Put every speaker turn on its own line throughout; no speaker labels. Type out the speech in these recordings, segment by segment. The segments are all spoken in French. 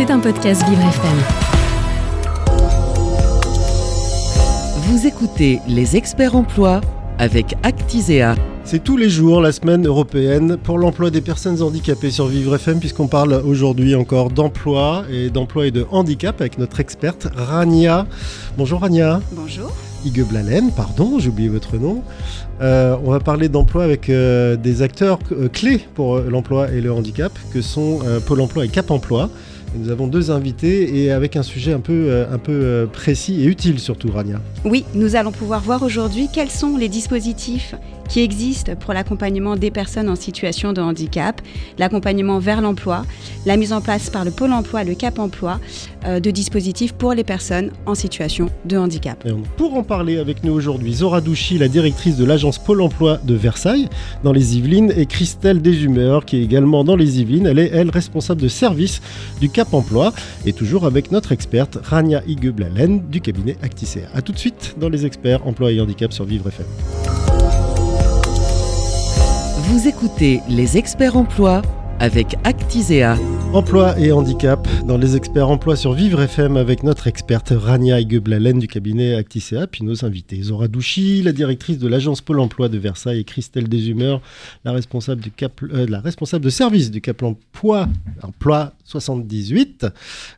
C'est un podcast Vivre FM.
Vous écoutez Les Experts Emploi avec Actisea.
C'est tous les jours la semaine européenne pour l'emploi des personnes handicapées sur Vivre FM puisqu'on parle aujourd'hui encore d'emploi et d'emploi et de handicap avec notre experte Rania. Bonjour Rania.
Bonjour.
Igue Blalen, pardon, j'ai oublié votre nom. Euh, on va parler d'emploi avec euh, des acteurs euh, clés pour l'emploi et le handicap que sont Pôle Emploi et Cap Emploi. Nous avons deux invités et avec un sujet un peu, un peu précis et utile surtout, Rania.
Oui, nous allons pouvoir voir aujourd'hui quels sont les dispositifs qui existe pour l'accompagnement des personnes en situation de handicap, l'accompagnement vers l'emploi, la mise en place par le Pôle emploi, le Cap emploi, euh, de dispositifs pour les personnes en situation de handicap.
pour en parler avec nous aujourd'hui, Zora Douchy, la directrice de l'agence Pôle emploi de Versailles, dans les Yvelines, et Christelle Deshumeurs, qui est également dans les Yvelines. Elle est, elle, responsable de service du Cap emploi, et toujours avec notre experte Rania Higueblalen du cabinet Acticea. A tout de suite dans les experts emploi et handicap sur Vivre FM.
Vous écoutez Les Experts Emploi avec Actisea.
Emploi et handicap dans les experts emploi sur Vivre FM avec notre experte Rania Igeblalen du cabinet Actisea, puis nos invités Zora Douchy, la directrice de l'agence Pôle emploi de Versailles et Christelle Deshumeurs, euh, la responsable de service du Cap emploi, emploi 78.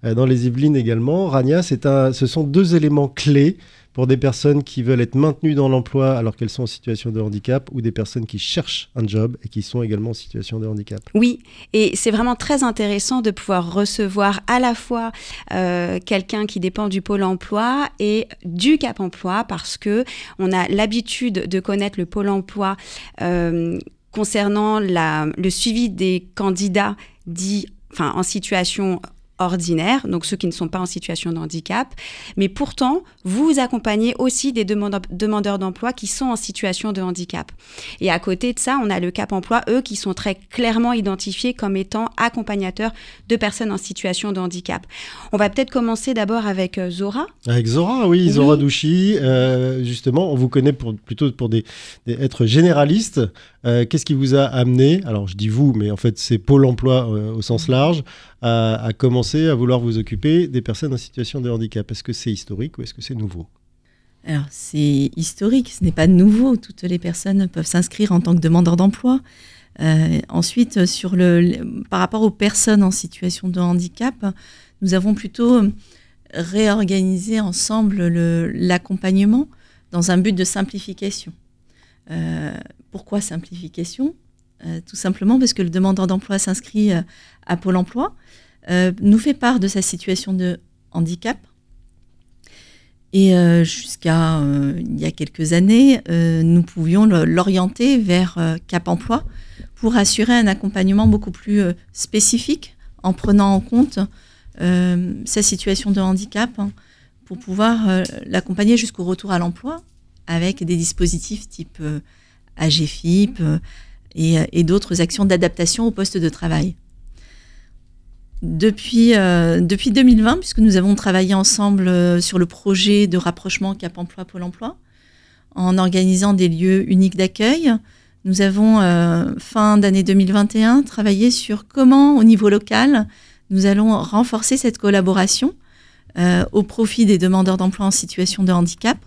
Euh, dans les Yvelines également, Rania, un, ce sont deux éléments clés pour des personnes qui veulent être maintenues dans l'emploi alors qu'elles sont en situation de handicap ou des personnes qui cherchent un job et qui sont également en situation de handicap.
Oui, et c'est vraiment très intéressant de pouvoir recevoir à la fois euh, quelqu'un qui dépend du pôle emploi et du Cap emploi parce que on a l'habitude de connaître le pôle emploi euh, concernant le suivi des candidats dits en situation ordinaires, donc ceux qui ne sont pas en situation de handicap. Mais pourtant, vous accompagnez aussi des demandeurs d'emploi qui sont en situation de handicap. Et à côté de ça, on a le Cap Emploi, eux, qui sont très clairement identifiés comme étant accompagnateurs de personnes en situation de handicap. On va peut-être commencer d'abord avec euh, Zora.
Avec Zora, oui, Zora Douchy. Euh, justement, on vous connaît pour, plutôt pour des, être généraliste. Euh, qu'est-ce qui vous a amené, alors je dis vous, mais en fait c'est Pôle Emploi au sens large, à, commencer à vouloir vous occuper des personnes en situation de handicap? Est-ce que c'est historique ou est-ce que c'est nouveau?
Alors, c'est historique, ce n'est pas nouveau. Toutes les personnes peuvent s'inscrire en tant que demandeurs d'emploi. Euh, ensuite, sur le, par rapport aux personnes en situation de handicap, nous avons plutôt réorganisé ensemble l'accompagnement dans un but de simplification. Euh, pourquoi simplification? Euh, Tout simplement parce que le demandeur d'emploi s'inscrit à Pôle emploi euh, nous fait part de sa situation de handicap. Et euh, jusqu'à euh, il y a quelques années, nous pouvions l'orienter vers Cap Emploi pour assurer un accompagnement beaucoup plus spécifique en prenant en compte sa situation de handicap hein, pour pouvoir l'accompagner jusqu'au retour à l'emploi avec des dispositifs type AGFIP et, et d'autres actions d'adaptation au poste de travail depuis, euh, depuis 2020, puisque nous avons travaillé ensemble euh, sur le projet de rapprochement Cap Emploi Pôle Emploi, en organisant des lieux uniques d'accueil. Nous avons, euh, fin d'année 2021, travaillé sur comment, au niveau local, nous allons renforcer cette collaboration au profit des demandeurs d'emploi en situation de handicap.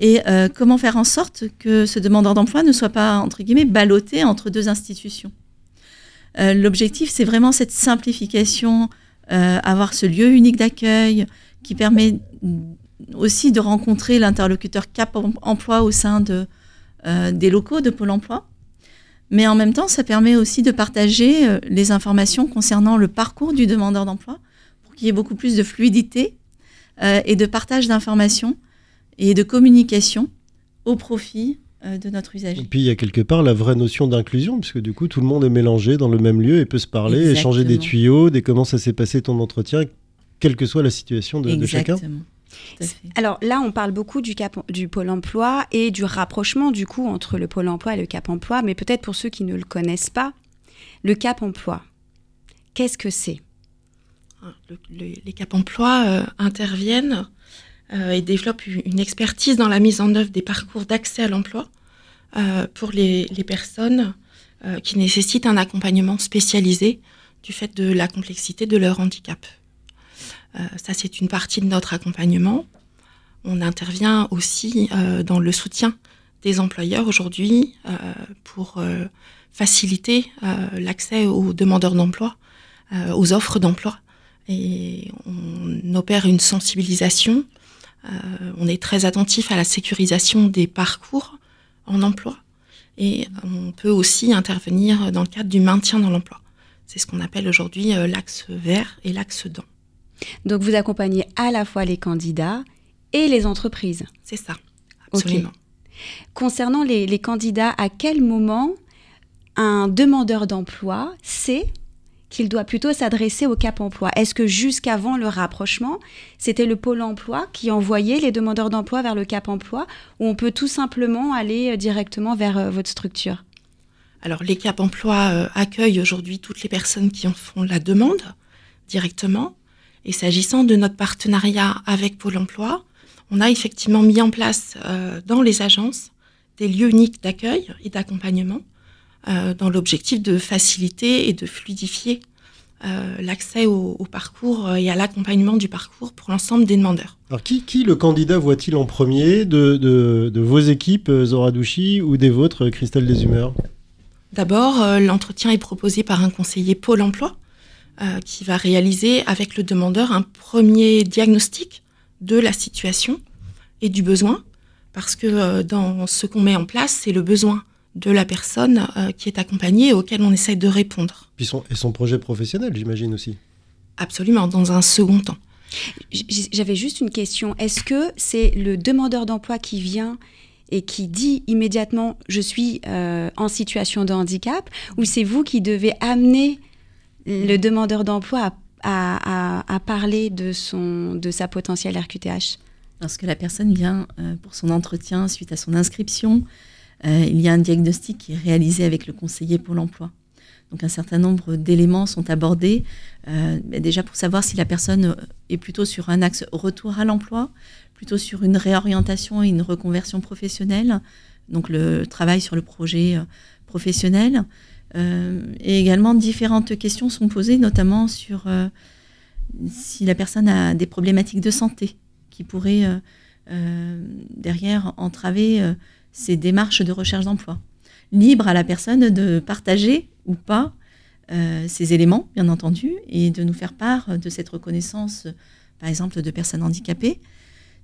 Et comment faire en sorte que ce demandeur d'emploi ne soit pas, entre guillemets, ballotté entre deux institutions? Euh, l'objectif, c'est vraiment cette simplification, euh, avoir ce lieu unique d'accueil qui permet aussi de rencontrer l'interlocuteur Cap Emploi au sein de, euh, des locaux de Pôle Emploi. Mais en même temps, ça permet aussi de partager les informations concernant le parcours du demandeur d'emploi pour qu'il y ait beaucoup plus de fluidité et de partage d'informations et de communication au profit euh, de notre usager.
Et puis il y a quelque part la vraie notion d'inclusion, puisque du coup tout le monde est mélangé dans le même lieu et peut se parler, échanger des tuyaux, des comment ça s'est passé ton entretien, quelle que soit la situation de, de chacun.
Alors là, on parle beaucoup du, cap, du pôle emploi et du rapprochement du coup entre le pôle emploi et le cap emploi, mais peut-être pour ceux qui ne le connaissent pas, le cap emploi, qu'est-ce que c'est?
Ah, Les cap emploi euh, interviennent euh, et développe une expertise dans la mise en œuvre des parcours d'accès à l'emploi euh, pour les, personnes euh, qui nécessitent un accompagnement spécialisé du fait de la complexité de leur handicap. ça, c'est une partie de notre accompagnement. On intervient aussi dans le soutien des employeurs aujourd'hui pour faciliter l'accès aux demandeurs d'emploi, aux offres d'emploi. Et on opère une sensibilisation. On est très attentif à la sécurisation des parcours en emploi et on peut aussi intervenir dans le cadre du maintien dans l'emploi. C'est ce qu'on appelle aujourd'hui euh, l'axe vert et l'axe dent.
Donc vous accompagnez à la fois les candidats et les entreprises.
C'est ça, absolument.
Concernant les, les, candidats, à quel moment un demandeur d'emploi sait qu'il doit plutôt s'adresser au Cap emploi. Est-ce que jusqu'avant le rapprochement, c'était le pôle emploi qui envoyait les demandeurs d'emploi vers le Cap emploi ou on peut tout simplement aller euh, directement vers euh, votre structure?
Alors les Cap emploi euh, accueillent aujourd'hui toutes les personnes qui en font la demande directement. Et s'agissant de notre partenariat avec Pôle emploi, on a effectivement mis en place dans les agences des lieux uniques d'accueil et d'accompagnement dans l'objectif de faciliter et de fluidifier euh, l'accès au, parcours et à l'accompagnement du parcours pour l'ensemble des demandeurs.
Alors qui, qui le candidat voit-il en premier de, de, vos équipes, euh, Zora Douchy, ou des vôtres, Christelle Deshumeurs
D'abord, l'entretien est proposé par un conseiller Pôle emploi qui va réaliser avec le demandeur un premier diagnostic de la situation et du besoin, parce que dans ce qu'on met en place, c'est le besoin de la personne euh, qui est accompagnée et auquel on essaye de répondre.
Puis son, et son projet professionnel, j'imagine aussi.
Absolument, dans un second temps.
J'avais juste une question. Est-ce que c'est le demandeur d'emploi qui vient et qui dit immédiatement je suis euh, en situation de handicap ou c'est vous qui devez amener le demandeur d'emploi à, parler de, son, de sa potentielle RQTH
Lorsque la personne vient euh, pour son entretien suite à son inscription, euh, il y a un diagnostic qui est réalisé avec le conseiller pour l'emploi. Donc un certain nombre d'éléments sont abordés, euh, déjà pour savoir si la personne est plutôt sur un axe retour à l'emploi, plutôt sur une réorientation et une reconversion professionnelle, donc le travail sur le projet euh, professionnel. et également, différentes questions sont posées, notamment sur si la personne a des problématiques de santé qui pourraient derrière entraver ces démarches de recherche d'emploi. Libre à la personne de partager ou pas euh, ces éléments, bien entendu, et de nous faire part de cette reconnaissance, par exemple, de personnes handicapées,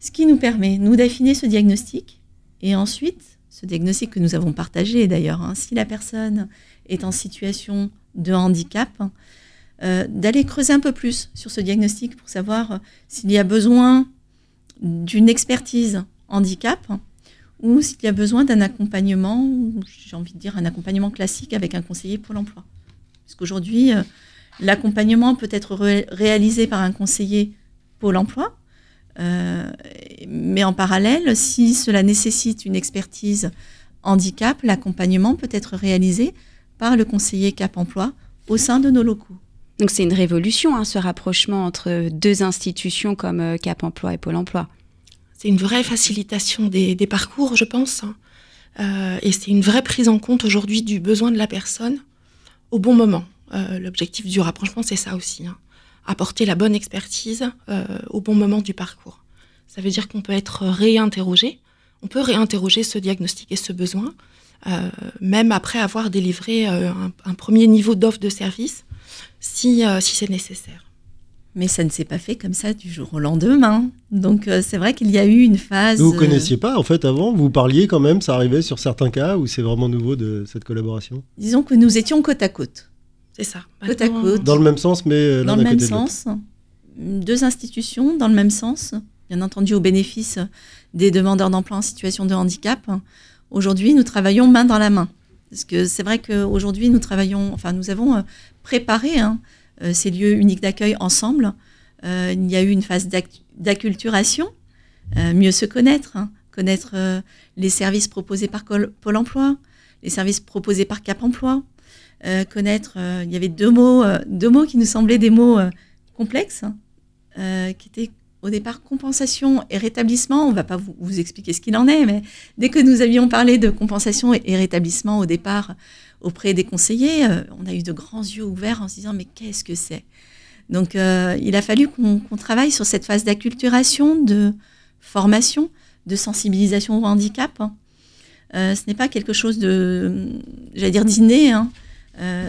ce qui nous permet, nous, d'affiner ce diagnostic, et ensuite, ce diagnostic que nous avons partagé d'ailleurs, hein, si la personne est en situation de handicap, euh, d'aller creuser un peu plus sur ce diagnostic pour savoir s'il y a besoin d'une expertise handicap, ou s'il y a besoin d'un accompagnement, j'ai envie de dire un accompagnement classique avec un conseiller pour l'emploi. Parce qu'aujourd'hui, euh, l'accompagnement peut être réalisé par un conseiller Pôle emploi, euh, mais en parallèle, si cela nécessite une expertise handicap, l'accompagnement peut être réalisé par le conseiller Cap Emploi au sein de nos locaux.
Donc c'est une révolution, hein, ce rapprochement entre deux institutions comme euh, Cap Emploi et Pôle Emploi
c'est une vraie facilitation des, parcours, je pense. Hein. Euh, et c'est une vraie prise en compte aujourd'hui du besoin de la personne au bon moment. Euh, l'objectif du rapprochement, c'est ça aussi. Hein. Apporter la bonne expertise euh, au bon moment du parcours. Ça veut dire qu'on peut être réinterrogé. On peut réinterroger ce diagnostic et ce besoin, même après avoir délivré un, premier niveau d'offre de service, si c'est nécessaire.
Mais ça ne s'est pas fait comme ça du jour au lendemain. Donc euh, c'est vrai qu'il y a eu une phase.
Vous ne connaissiez pas en fait avant? Vous parliez quand même, ça arrivait sur certains cas ou c'est vraiment nouveau de cette collaboration?
Disons que nous étions côte à côte.
C'est ça.
Côte à côte.
Dans le même sens, mais
euh, dans le même sens. Deux institutions dans le même sens, bien entendu au bénéfice des demandeurs d'emploi en situation de handicap. Aujourd'hui, nous travaillons main dans la main. Parce que c'est vrai qu'aujourd'hui, nous travaillons, enfin, nous avons euh, préparé hein, euh, ces lieux uniques d'accueil ensemble. Euh, il y a eu une phase d'acculturation, euh, mieux se connaître, hein. connaître les services proposés par Pôle emploi, les services proposés par Cap emploi, connaître, il y avait deux mots, deux mots qui nous semblaient des mots complexes, hein, qui étaient au départ compensation et rétablissement. On ne va pas vous, expliquer ce qu'il en est, mais dès que nous avions parlé de compensation et rétablissement au départ, auprès des conseillers, on a eu de grands yeux ouverts en se disant mais qu'est-ce que c'est? Donc il a fallu qu'on travaille sur cette phase d'acculturation, de formation, de sensibilisation au handicap. Hein. ce n'est pas quelque chose de, j'allais dire, d'inné. Hein.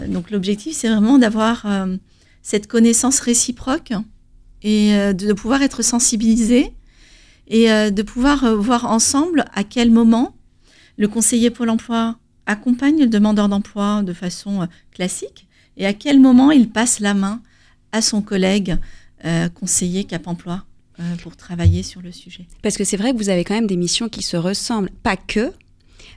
donc l'objectif, c'est vraiment d'avoir cette connaissance réciproque et de pouvoir être sensibilisé et de pouvoir voir ensemble à quel moment le conseiller Pôle emploi accompagne le demandeur d'emploi de façon euh, classique et à quel moment il passe la main à son collègue euh, conseiller Cap Emploi euh, pour travailler sur le sujet.
Parce que c'est vrai que vous avez quand même des missions qui se ressemblent, pas que,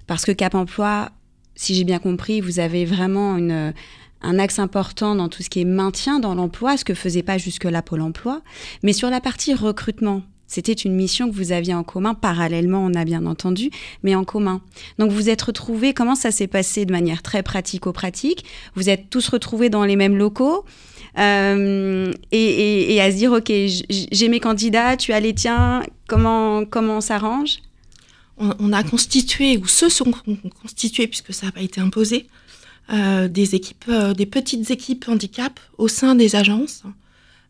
parce que Cap Emploi, si j'ai bien compris, vous avez vraiment une, un axe important dans tout ce qui est maintien dans l'emploi, ce que faisait pas jusque-là Pôle Emploi, mais sur la partie recrutement, c'était une mission que vous aviez en commun, parallèlement, on a bien entendu, mais en commun. Donc vous êtes retrouvés, comment ça s'est passé de manière très pratico-pratique Vous êtes tous retrouvés dans les mêmes locaux euh, et, à se dire, OK, j'ai mes candidats, tu as les tiens, comment, comment on s'arrange?
On, a constitué, ou ceux sont constitués, puisque ça n'a pas été imposé, des équipes, euh, des petites équipes handicap au sein des agences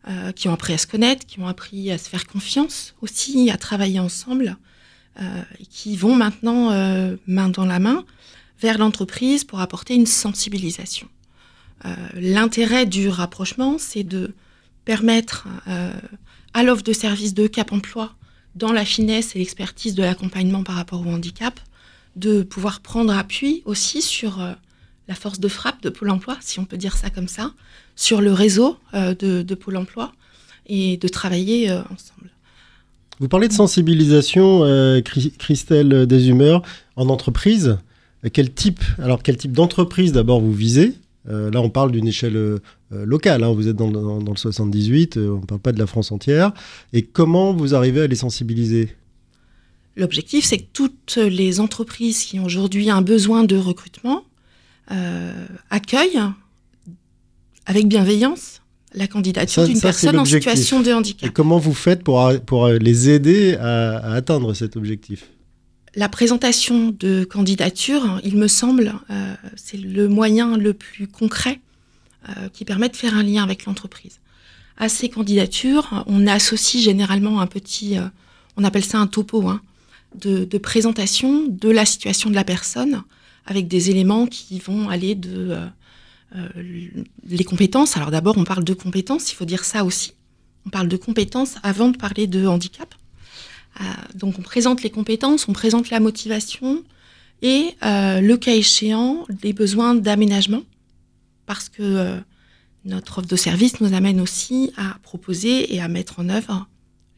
euh, qui ont appris à se connaître, qui ont appris à se faire confiance aussi, à travailler ensemble, euh, qui vont maintenant euh, main dans la main vers l'entreprise pour apporter une sensibilisation. L'intérêt du rapprochement, c'est de permettre à l'offre de service de Cap Emploi, dans la finesse et l'expertise de l'accompagnement par rapport au handicap, de pouvoir prendre appui aussi sur la force de frappe de Pôle Emploi, si on peut dire ça comme ça, sur le réseau euh, de, Pôle Emploi et de travailler euh, ensemble.
Vous parlez de sensibilisation, euh, Christelle Deshumeurs, en entreprise. Quel type, alors quel type d'entreprise d'abord vous visez? Là, on parle d'une échelle locale. Hein. vous êtes dans, dans le 78, on ne parle pas de la France entière. Et comment vous arrivez à les sensibiliser?
L'objectif, c'est que toutes les entreprises qui ont aujourd'hui un besoin de recrutement accueillent avec bienveillance la candidature d'une personne en situation de handicap.
Et comment vous faites pour, pour les aider à, atteindre cet objectif?
La présentation de candidature, il me semble, euh, c'est le moyen le plus concret euh, qui permet de faire un lien avec l'entreprise. À ces candidatures, on associe généralement un petit, euh, on appelle ça un topo, hein, de, de, présentation de la situation de la personne, avec des éléments qui vont aller de euh, les compétences. Alors d'abord, on parle de compétences, il faut dire ça aussi. On parle de compétences avant de parler de handicap. Euh, donc on présente les compétences, on présente la motivation et euh, le cas échéant, les besoins d'aménagement, parce que notre offre de service nous amène aussi à proposer et à mettre en œuvre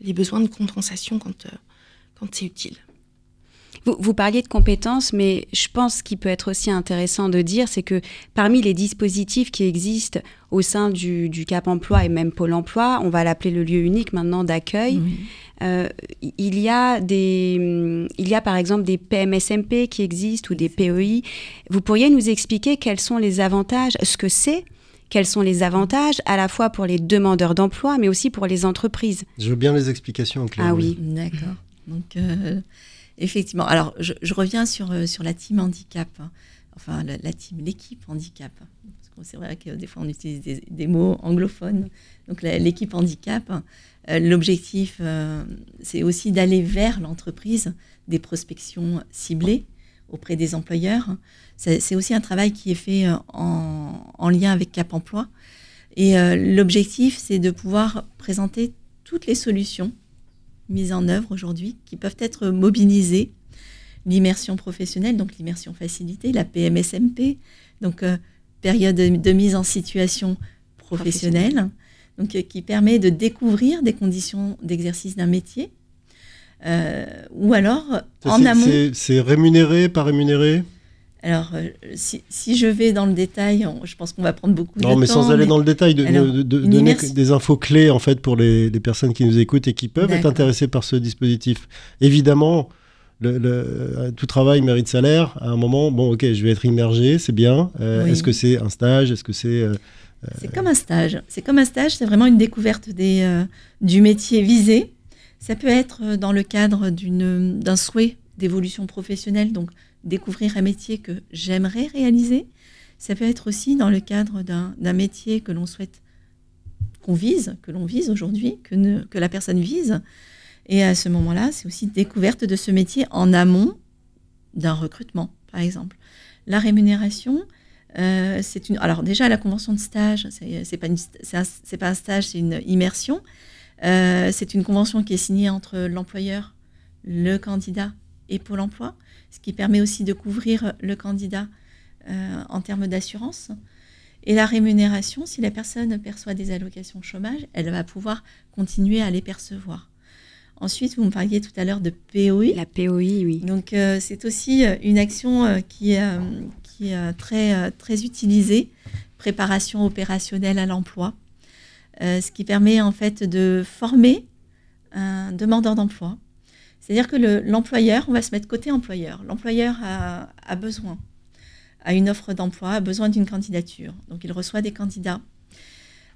les besoins de compensation quand, quand c'est utile.
Vous, parliez de compétences, mais je pense qu'il peut être aussi intéressant de dire, c'est que parmi les dispositifs qui existent au sein du, Cap Emploi et même Pôle Emploi, on va l'appeler le lieu unique maintenant d'accueil. Euh, il y a des, il y a par exemple des PMSMP qui existent ou des PEI. Vous pourriez nous expliquer quels sont les avantages, ce que c'est quels sont les avantages à la fois pour les demandeurs d'emploi, mais aussi pour les entreprises?
Je veux bien les explications,
Claire. Ah oui, d'accord. Donc, euh, Effectivement. Alors, je, reviens sur, euh, sur la team handicap, hein. enfin la, team, l'équipe handicap. c'est vrai que des fois on utilise des, mots anglophones. Donc l'équipe handicap, euh, l'objectif, euh, c'est aussi d'aller vers l'entreprise des prospections ciblées auprès des employeurs. C'est aussi un travail qui est fait en, en lien avec Cap Emploi. Et l'objectif, c'est de pouvoir présenter toutes les solutions mises en œuvre aujourd'hui qui peuvent être mobilisées. L'immersion professionnelle, donc l'immersion facilitée, la PMSMP, donc euh, période de, mise en situation professionnelle, donc euh, qui permet de découvrir des conditions d'exercice d'un métier. Euh, ou alors en amont.
C'est rémunéré, pas rémunéré?
Alors, euh, si, je vais dans le détail, je pense qu'on va prendre beaucoup de temps.
Non, mais sans aller dans le détail, de, donner des infos clés en fait pour les, personnes qui nous écoutent et qui peuvent être intéressées par ce dispositif. Évidemment, le, tout travail mérite salaire. À un moment, bon, ok, je vais être immergé, c'est bien. Euh, est-ce que c'est un stage? Est-ce que c'est euh,
C'est comme un stage. C'est comme un stage. C'est vraiment une découverte des, du métier visé. Ça peut être dans le cadre d'un souhait d'évolution professionnelle. Donc découvrir un métier que j'aimerais réaliser. Ça peut être aussi dans le cadre d'un métier que l'on souhaite, qu'on vise, que l'on vise aujourd'hui, que, la personne vise. Et à ce moment-là, c'est aussi découverte de ce métier en amont d'un recrutement, par exemple. La rémunération, euh, c'est une. Alors déjà, la convention de stage, c'est pas c'est pas un stage, c'est une immersion. Euh, c'est une convention qui est signée entre l'employeur, le candidat et Pôle Emploi, ce qui permet aussi de couvrir le candidat euh, en termes d'assurance. Et la rémunération, si la personne perçoit des allocations chômage, elle va pouvoir continuer à les percevoir. Ensuite, vous me parliez tout à l'heure de POI.
La POI, oui.
Donc, euh, c'est aussi euh, une action euh, qui, qui est très, très utilisée, préparation opérationnelle à l'emploi, ce qui permet en fait de former un demandeur d'emploi. C'est-à-dire que l'employeur, on va se mettre côté employeur. L'employeur a, besoin, a une offre d'emploi, a besoin d'une candidature. Donc, il reçoit des candidats.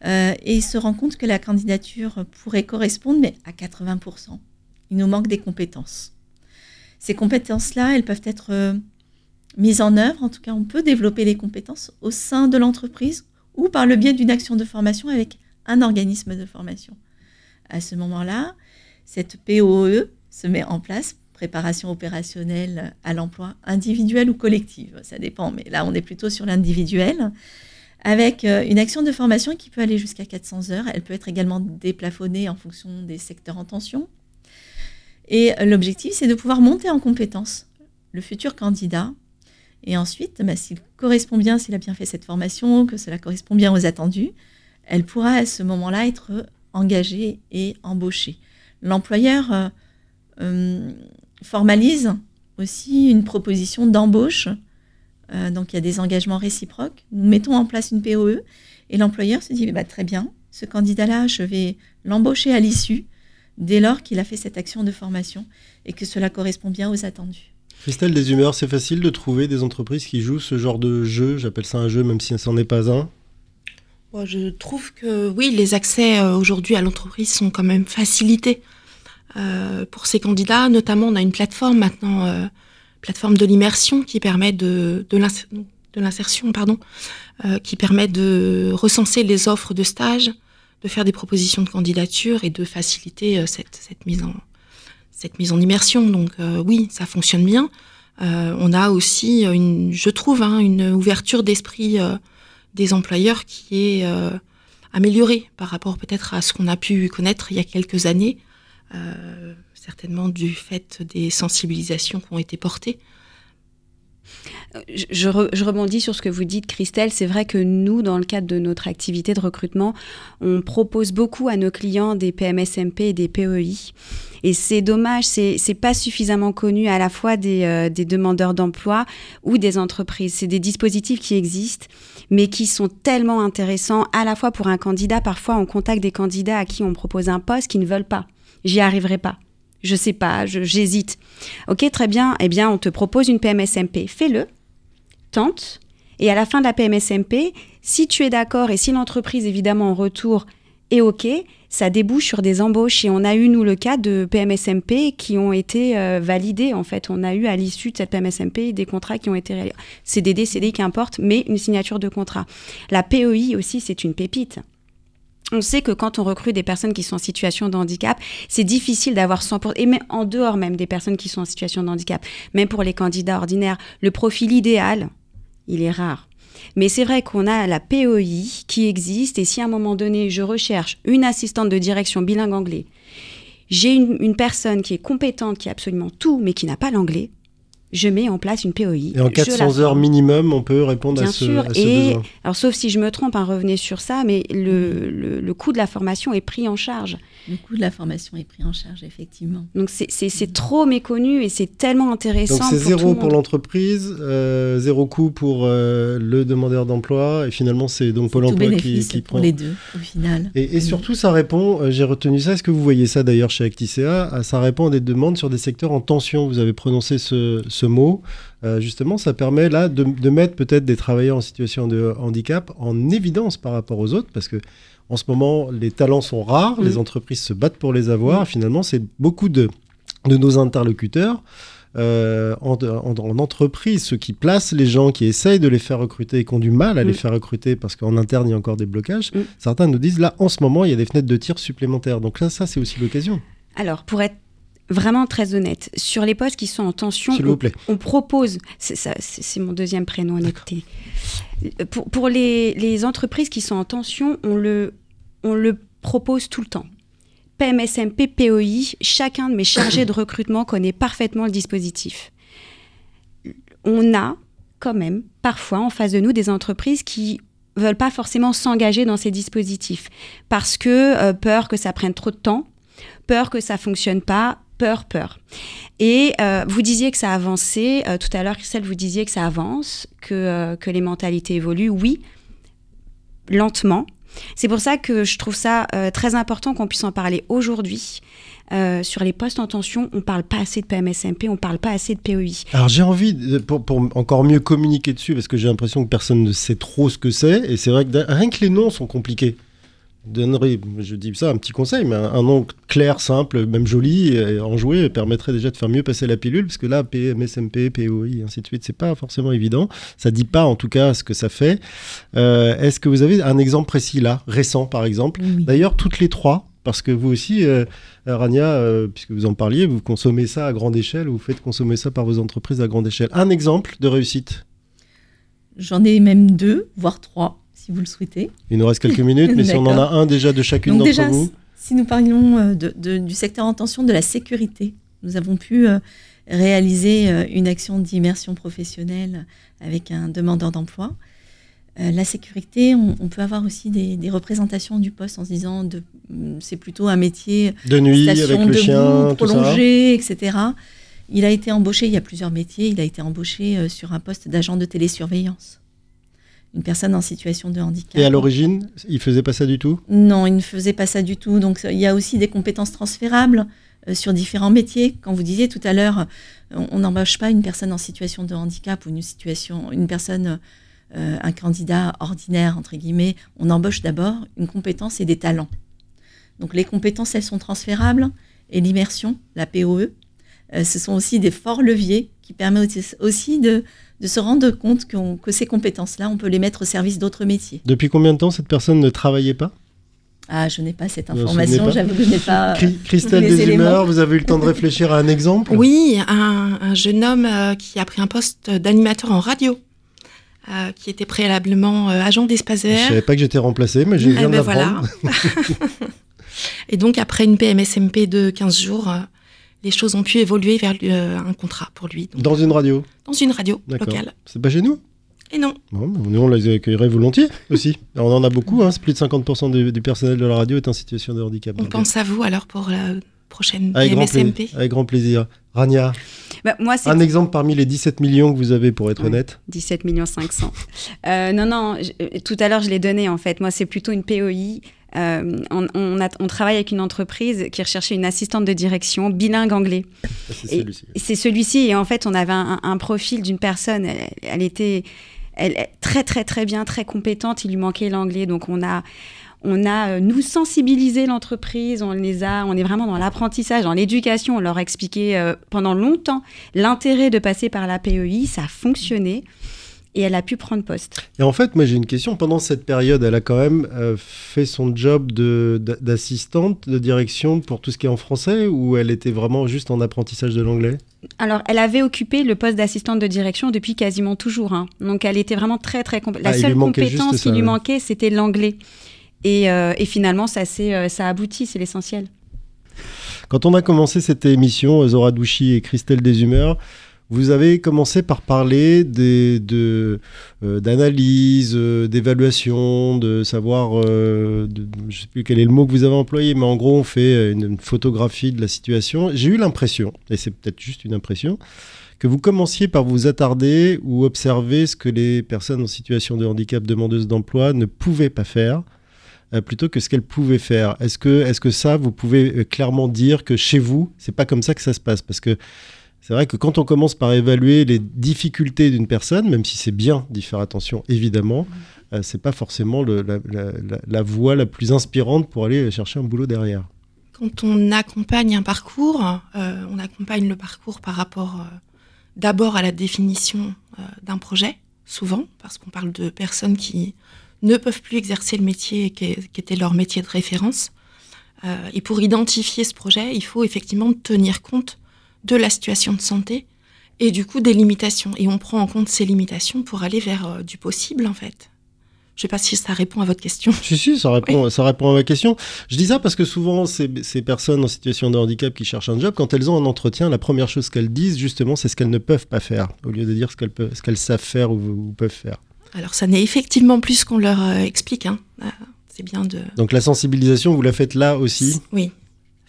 Euh, et il se rend compte que la candidature pourrait correspondre, mais à 80%. Il nous manque des compétences. Ces compétences-là, elles peuvent être euh, mises en œuvre, en tout cas on peut développer les compétences au sein de l'entreprise ou par le biais d'une action de formation avec un organisme de formation. À ce moment-là, cette POE se met en place, préparation opérationnelle à l'emploi individuel ou collective, ça dépend, mais là on est plutôt sur l'individuel avec euh, une action de formation qui peut aller jusqu'à 400 heures. Elle peut être également déplafonnée en fonction des secteurs en tension. Et l'objectif, c'est de pouvoir monter en compétence le futur candidat. Et ensuite, bah, s'il correspond bien, s'il a bien fait cette formation, que cela correspond bien aux attendus, elle pourra à ce moment-là être engagée et embauchée. L'employeur euh, formalise aussi une proposition d'embauche euh, donc il y a des engagements réciproques. Nous mettons en place une POE et l'employeur se dit bah, très bien, ce candidat-là, je vais l'embaucher à l'issue dès lors qu'il a fait cette action de formation et que cela correspond bien aux attendus.
Christelle Deshumeurs, c'est facile de trouver des entreprises qui jouent ce genre de jeu, j'appelle ça un jeu même si ce n'en est pas un
Je trouve que oui, les accès euh, aujourd'hui à l'entreprise sont quand même facilités euh, pour ces candidats. Notamment, on a une plateforme maintenant plateforme de l'immersion qui permet de, de l'insertion, pardon, euh, qui permet de recenser les offres de stage, de faire des propositions de candidature et de faciliter euh, cette, cette, mise en cette mise en immersion. Donc euh, oui, ça fonctionne bien. on a aussi, une, je trouve, hein, une ouverture d'esprit des employeurs qui est améliorée par rapport peut-être à ce qu'on a pu connaître il y a quelques années certainement du fait des sensibilisations qui ont été portées.
Je, rebondis sur ce que vous dites, Christelle. C'est vrai que nous, dans le cadre de notre activité de recrutement, on propose beaucoup à nos clients des PMSMP et des PEI. Et c'est dommage, c'est pas suffisamment connu à la fois des, euh, des demandeurs d'emploi ou des entreprises. C'est des dispositifs qui existent, mais qui sont tellement intéressants à la fois pour un candidat. Parfois, on contacte des candidats à qui on propose un poste qui ne veulent pas. J'y arriverai pas je sais pas, j'hésite. Ok, très bien, eh bien, on te propose une PMSMP. Fais-le, tente, et à la fin de la PMSMP, si tu es d'accord et si l'entreprise, évidemment, en retour est OK, ça débouche sur des embauches. Et on a eu, nous, le cas de PMSMP qui ont été euh, validés, en fait. On a eu, à l'issue de cette PMSMP, des contrats qui ont été réalisés. CDD, CDI, qu'importe, mais une signature de contrat. La PEI aussi, c'est une pépite. On sait que quand on recrute des personnes qui sont en situation de handicap, c'est difficile d'avoir 100%, et même en dehors même des personnes qui sont en situation de handicap, même pour les candidats ordinaires, le profil idéal, il est rare. Mais c'est vrai qu'on a la POI qui existe, et si à un moment donné, je recherche une assistante de direction bilingue anglais, j'ai une, une personne qui est compétente, qui a absolument tout, mais qui n'a pas l'anglais, je mets en place une POI.
Et en 400 heures minimum, on peut répondre à ce, sûr. À et,
Alors, sauf si je me trompe, hein, revenez sur ça, mais le, le, coût de la formation est pris en charge.
Le coût de la formation est pris en charge, effectivement.
Donc, c'est trop méconnu et c'est tellement intéressant. Donc,
c'est zéro pour l'entreprise, euh, zéro coût pour euh, le demandeur d'emploi, et finalement, c'est donc Pôle emploi qui, qui
pour les deux, au final.
Et, et surtout, ça répond, euh, j'ai retenu ça, est-ce que vous voyez ça d'ailleurs chez Acticea Ça répond à des demandes sur des secteurs en tension. Vous avez prononcé ce, ce mot. Euh, justement, ça permet là de, mettre peut-être des travailleurs en situation de handicap en évidence par rapport aux autres, parce que en ce moment, les talents sont rares, les mm. entreprises se battent pour les avoir. Mm. Finalement, c'est beaucoup de, de nos interlocuteurs en, en, entreprise, ceux qui placent les gens, qui essayent de les faire recruter et qui ont du mal à les mm. faire recruter parce qu'en interne, il y a encore des blocages, certains nous disent là, en ce moment, il y a des fenêtres de tir supplémentaires. Donc là, ça, c'est aussi l'occasion.
Alors, pour être vraiment très honnête, sur les postes qui sont en tension,
on,
on, propose, c'est mon deuxième prénom, honnêteté. Pour, pour les, les, entreprises qui sont en tension, on le, on le propose tout le temps. PMSMP, POI, chacun de mes chargés de recrutement connaît parfaitement le dispositif. On a quand même parfois en face de nous des entreprises qui veulent pas forcément s'engager dans ces dispositifs parce que euh, peur que ça prenne trop de temps, peur que ça fonctionne pas, peur, peur. Et euh, vous disiez que ça avançait, euh, tout à l'heure Christelle, vous disiez que ça avance, que, que les mentalités évoluent, oui, lentement. C'est pour ça que je trouve ça très important qu'on puisse en parler aujourd'hui. sur les postes en tension, on parle pas assez de PMSMP, on parle pas assez de POI.
Alors j'ai envie, pour, encore mieux communiquer dessus, parce que j'ai l'impression que personne ne sait trop ce que c'est, et c'est vrai que rien que les noms sont compliqués je dis ça, un petit conseil, mais un, nom clair, simple, même joli, et enjoué, permettrait déjà de faire mieux passer la pilule, parce que là, PMSMP, POI, ainsi de suite, c'est pas forcément évident. Ça dit pas, en tout cas, ce que ça fait. Euh, est-ce que vous avez un exemple précis là, récent par exemple? D'ailleurs, toutes les trois, parce que vous aussi, euh, Rania, euh, puisque vous en parliez, vous consommez ça à grande échelle, vous faites consommer ça par vos entreprises à grande échelle. Un exemple de réussite?
J'en ai même deux, voire trois si vous le souhaitez.
Il nous reste quelques minutes, mais si on en a un déjà de chacune d'entre vous.
Si nous parlions euh, du secteur en tension de la sécurité, nous avons pu euh, réaliser euh, une action d'immersion professionnelle avec un demandeur d'emploi. la sécurité, on, peut avoir aussi des, représentations du poste en se disant de, mm, c'est plutôt un métier
de nuit avec le chien,
prolongé, etc. Il a été embauché, il y a plusieurs métiers, il a été embauché sur un poste d'agent de télésurveillance une personne en situation de handicap.
Et à l'origine, il faisait pas ça du tout?
Non, il ne faisait pas ça du tout. Donc il y a aussi des compétences transférables euh, sur différents métiers. Quand vous disiez tout à l'heure, on n'embauche pas une personne en situation de handicap ou une situation, une personne, euh, un candidat ordinaire entre guillemets. On embauche d'abord une compétence et des talents. Donc les compétences, elles sont transférables et l'immersion, la POE, euh, ce sont aussi des forts leviers qui permettent aussi de de se rendre compte que ces compétences-là, on peut les mettre au service d'autres métiers.
Depuis combien de temps cette personne ne travaillait pas?
Ah, je n'ai pas cette information, j'avoue que je n'ai pas.
Christelle Deshumeurs, vous avez eu le temps de réfléchir à un exemple?
Oui, un, jeune homme euh, qui a pris un poste d'animateur en radio, euh, qui était préalablement euh, agent d'espace vert.
Je ne savais pas que j'étais remplacé, mais je viens eh ben voilà.
Et donc, après une PMSMP de 15 jours, les choses ont pu évoluer vers euh, un contrat pour lui.
dans une radio
Dans une radio locale.
C'est pas chez nous?
Et non.
nous, on les accueillerait volontiers aussi. on en a beaucoup, hein. plus de 50% du, personnel de la radio est en situation de handicap.
On pense à vous alors pour la prochaine avec PMSMP.
avec grand plaisir. Rania
bah, moi,
un exemple parmi les 17 millions que vous avez, pour être honnête
17 millions 500. Euh, non, non, tout à l'heure, je l'ai donné en fait. Moi, c'est plutôt une POI. Euh, on, travaille avec une entreprise qui recherchait une assistante de direction bilingue anglais.
Ah, c'est celui-ci.
C'est celui-ci. Et en fait, on avait un, profil d'une personne. Elle, était elle, très, très, très bien, très compétente. Il lui manquait l'anglais. Donc, on a. On a euh, nous sensibilisé l'entreprise, on les a, on est vraiment dans l'apprentissage, dans l'éducation. On leur a expliqué euh, pendant longtemps l'intérêt de passer par la PEI, ça a fonctionné et elle a pu prendre poste.
Et en fait, moi j'ai une question. Pendant cette période, elle a quand même euh, fait son job d'assistante de, direction pour tout ce qui est en français ou elle était vraiment juste en apprentissage de l'anglais?
Alors, elle avait occupé le poste d'assistante de direction depuis quasiment toujours. Hein. Donc, elle était vraiment très, très... La ah, seule compétence qui lui manquait, c'était l'anglais. Et, euh, et, finalement, ça, euh, ça aboutit, c'est l'essentiel.
Quand on a commencé cette émission, Zora Douchy et Christelle Deshumeurs, vous avez commencé par parler euh, d'analyse, euh, d'évaluation, de savoir, euh, je ne sais plus quel est le mot que vous avez employé, mais en gros, on fait une, photographie de la situation. J'ai eu l'impression, et c'est peut-être juste une impression, que vous commenciez par vous attarder ou observer ce que les personnes en situation de handicap demandeuses d'emploi ne pouvaient pas faire plutôt que ce qu'elles pouvaient faire. Est-ce que, est-ce que ça, vous pouvez clairement dire que chez vous, c'est pas comme ça que ça se passe? Parce que c'est vrai que quand on commence par évaluer les difficultés d'une personne, même si c'est bien d'y faire attention, évidemment, ce euh, c'est pas forcément la, voie la plus inspirante pour aller chercher un boulot derrière.
Quand on accompagne un parcours, euh, on accompagne le parcours par rapport euh, d'abord à la définition d'un projet, souvent, parce qu'on parle de personnes qui ne peuvent plus exercer le métier qui, était leur métier de référence. et pour identifier ce projet, il faut effectivement tenir compte de la situation de santé et du coup des limitations. Et on prend en compte ces limitations pour aller vers du possible, en fait. Je ne sais pas si ça répond à votre question.
Si, si, ça répond, ça répond à ma question. Je dis ça parce que souvent, ces, ces, personnes en situation de handicap qui cherchent un job, quand elles ont un entretien, la première chose qu'elles disent, justement, c'est ce qu'elles ne peuvent pas faire, au lieu de dire ce qu'elles, peuvent, ce qu'elles savent faire ou, peuvent faire.
Alors, ça n'est effectivement plus ce qu'on leur euh, explique. Hein. Euh, c'est bien de.
Donc, la sensibilisation, vous la faites là aussi
Oui.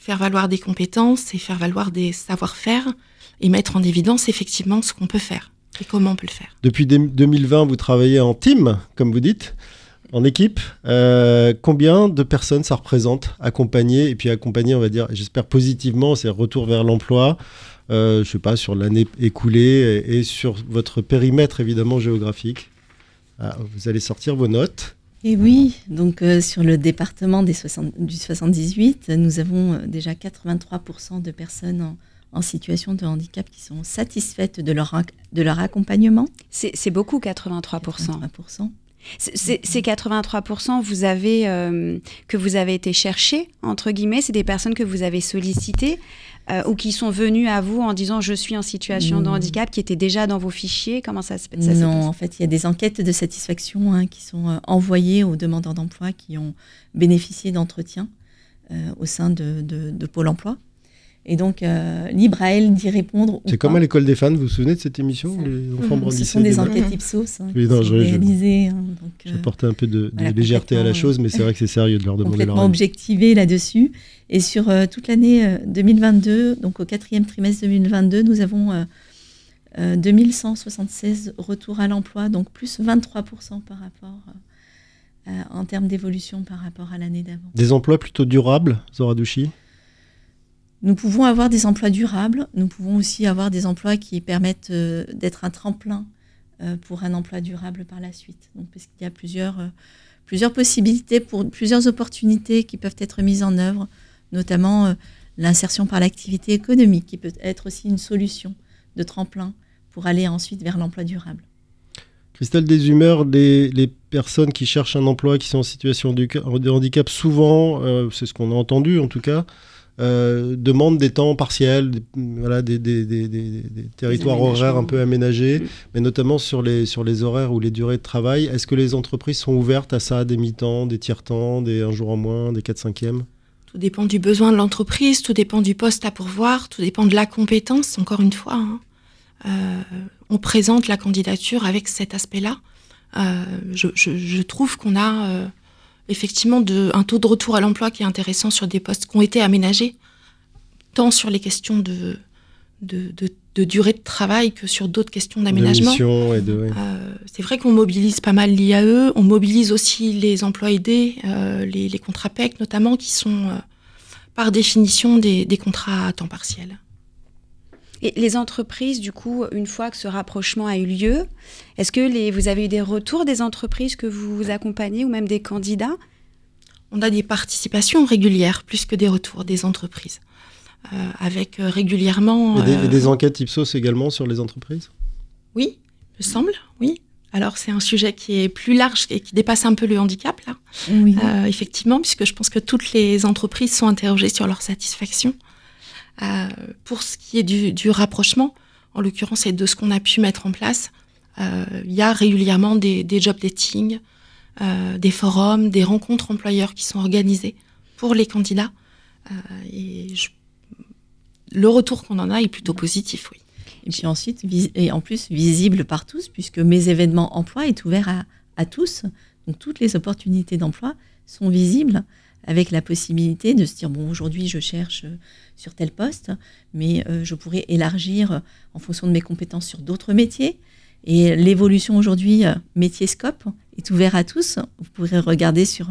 Faire valoir des compétences et faire valoir des savoir-faire et mettre en évidence effectivement ce qu'on peut faire. Et comment on peut le faire
Depuis 2020, vous travaillez en team, comme vous dites, en équipe. Euh, combien de personnes ça représente accompagner Et puis accompagner, on va dire, j'espère positivement, c'est retour vers l'emploi. Euh, je sais pas, sur l'année écoulée et, sur votre périmètre évidemment géographique. Ah, vous allez sortir vos notes.
Et oui, donc euh, sur le département des du 78, nous avons euh, déjà 83% de personnes en, en situation de handicap qui sont satisfaites de leur, de leur accompagnement.
C'est beaucoup, 83%. 83%. Ces 83%, vous avez, euh, que vous avez été chercher, entre guillemets, c'est des personnes que vous avez sollicitées euh, ou qui sont venues à vous en disant je suis en situation de handicap, qui étaient déjà dans vos fichiers Comment ça se passe
Non, en fait, il y a des enquêtes de satisfaction hein, qui sont euh, envoyées aux demandeurs d'emploi qui ont bénéficié d'entretien au sein de, de Pôle emploi. Et donc, euh, libre à elle d'y répondre.
C'est comme à l'école des fans, vous vous souvenez de cette émission
les enfants Ce sont des enquêtes Ipsos hein, oui, non, je, réalisées. Hein,
un peu de, légèreté à la chose, mais c'est vrai que c'est sérieux de leur demander
leur avis. objectivé là-dessus. Et sur euh, toute l'année 2022, euh, donc au quatrième trimestre 2022, nous avons 2176 retours à l'emploi, donc plus 23% par rapport en termes d'évolution par rapport à l'année d'avant.
Des emplois plutôt durables, Zora Douchi
nous pouvons avoir des emplois durables, nous pouvons aussi avoir des emplois qui permettent euh, d'être un tremplin euh, pour un emploi durable par la suite. Donc, parce qu'il y a plusieurs, euh, possibilités, pour, plusieurs opportunités qui peuvent être mises en œuvre, notamment l'insertion par l'activité économique, qui peut être aussi une solution de tremplin pour aller ensuite vers l'emploi durable.
Christelle Deshumeurs, les, les personnes qui cherchent un emploi, qui sont en situation de handicap, souvent, c'est ce qu'on a entendu en tout cas, euh, demande des temps partiels, des, voilà, des, des, des territoires horaires un peu aménagés, mm. mais notamment sur les, sur les horaires ou les durées de travail. Est-ce que les entreprises sont ouvertes à ça, des mi-temps, des tiers-temps, des un jour en moins, des 4 cinquièmes?
Tout dépend du besoin de l'entreprise, tout dépend du poste à pourvoir, tout dépend de la compétence, encore une fois. Hein. Euh, on présente la candidature avec cet aspect-là. Euh, je, je, je, trouve qu'on a effectivement de, un taux de retour à l'emploi qui est intéressant sur des postes qui ont été aménagés, tant sur les questions de, de, de, durée de travail que sur d'autres questions d'aménagement. Euh, c'est vrai qu'on mobilise pas mal l'IAE, on mobilise aussi les emplois aidés, euh, les, les, contrats PEC notamment, qui sont euh, par définition des, des contrats à temps partiel.
Et les entreprises, du coup, une fois que ce rapprochement a eu lieu, est-ce que les, vous avez eu des retours des entreprises que vous accompagnez ou même des candidats?
On a des participations régulières, plus que des retours des entreprises. Euh, avec euh, régulièrement.
Et des, euh, enquêtes Ipsos également sur les entreprises?
Oui, me semble, oui. Alors c'est un sujet qui est plus large et qui dépasse un peu le handicap, là. Oui. effectivement, puisque je pense que toutes les entreprises sont interrogées sur leur satisfaction. Euh, pour ce qui est du, rapprochement, en l'occurrence, et de ce qu'on a pu mettre en place, euh, il y a régulièrement des, job dating, euh, des forums, des rencontres employeurs qui sont organisées pour les candidats. et le retour qu'on en a est plutôt positif, oui.
Et puis ensuite, et en plus visible par tous, puisque mes événements emploi est ouvert à, à tous. Donc toutes les opportunités d'emploi sont visibles avec la possibilité de se dire, bon, aujourd'hui, je cherche euh, sur tel poste, mais euh, je pourrais élargir euh, en fonction de mes compétences sur d'autres métiers. Et l'évolution aujourd'hui, métier scope, est ouvert à tous. Vous pourrez regarder sur,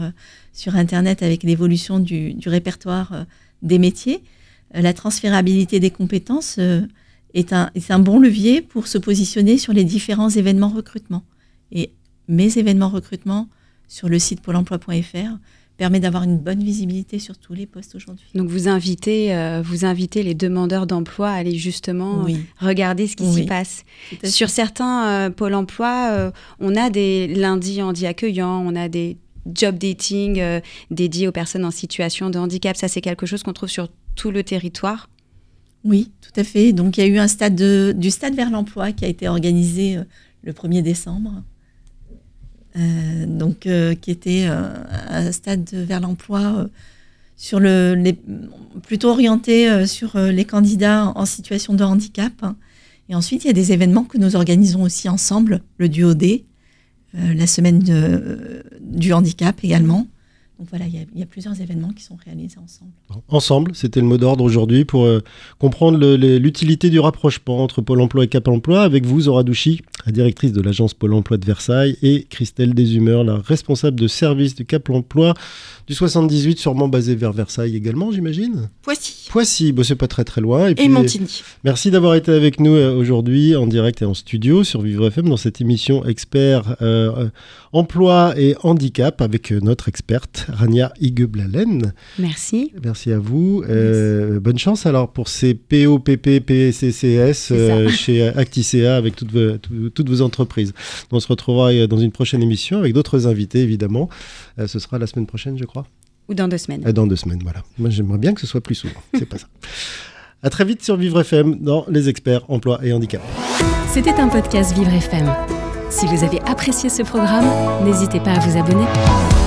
sur Internet avec l'évolution du, du, répertoire des métiers. La transférabilité des compétences est un, est un bon levier pour se positionner sur les différents événements recrutement. Et mes événements recrutement sur le site pôle emploi.fr permet d'avoir une bonne visibilité sur tous les postes aujourd'hui.
Donc vous invitez, euh, vous invitez les demandeurs d'emploi à aller justement
Oui.
regarder ce qui
Oui.
s'y passe. Sur certains euh, pôles emploi, euh, on a des lundis handi accueillants, on a des job dating euh, dédiés aux personnes en situation de handicap. Ça, c'est quelque chose qu'on trouve sur tout le territoire.
Oui, tout à fait. Donc il y a eu un stade de- du stade vers l'emploi qui a été organisé euh, le 1er décembre. Euh, donc euh, qui était euh, un stade de- vers l'emploi plutôt orienté sur les candidats en situation de handicap. Et ensuite, il y a des événements que nous organisons aussi ensemble, le duo D, la semaine du handicap également. Donc voilà, il y, a, il y a plusieurs événements qui sont réalisés ensemble.
Ensemble, c'était le mot d'ordre aujourd'hui pour euh, comprendre l'utilité du rapprochement entre Pôle emploi et Cap emploi. Avec vous, Zora Douchy, la directrice de l'agence Pôle emploi de Versailles, et Christelle Deshumeurs, la responsable de service du Cap emploi du 78, sûrement basée vers Versailles également, j'imagine
Poissy
Poissy, bon, c'est pas très très loin. Et,
Montigny.
Merci d'avoir été avec nous euh, aujourd'hui en direct et en studio sur Vivre FM dans cette émission expert euh, emploi et handicap avec notre experte Rania Higueblalen.
Merci.
Merci à vous. Euh, bonne chance alors pour ces POPP, PCCS euh, chez Acticea avec toutes vos, tout- toutes vos entreprises. On se retrouvera euh, dans une prochaine émission avec d'autres invités évidemment. Euh, ce sera la semaine prochaine je crois.
Ou dans deux semaines.
Euh, Dans deux semaines, voilà. Moi j'aimerais bien que ce soit plus souvent. C'est pas ça. À très vite sur Vivre FM dans Les Experts Emploi et Handicap.
C'était un podcast Vivre FM. Si vous avez apprécié ce programme, n'hésitez pas à vous abonner.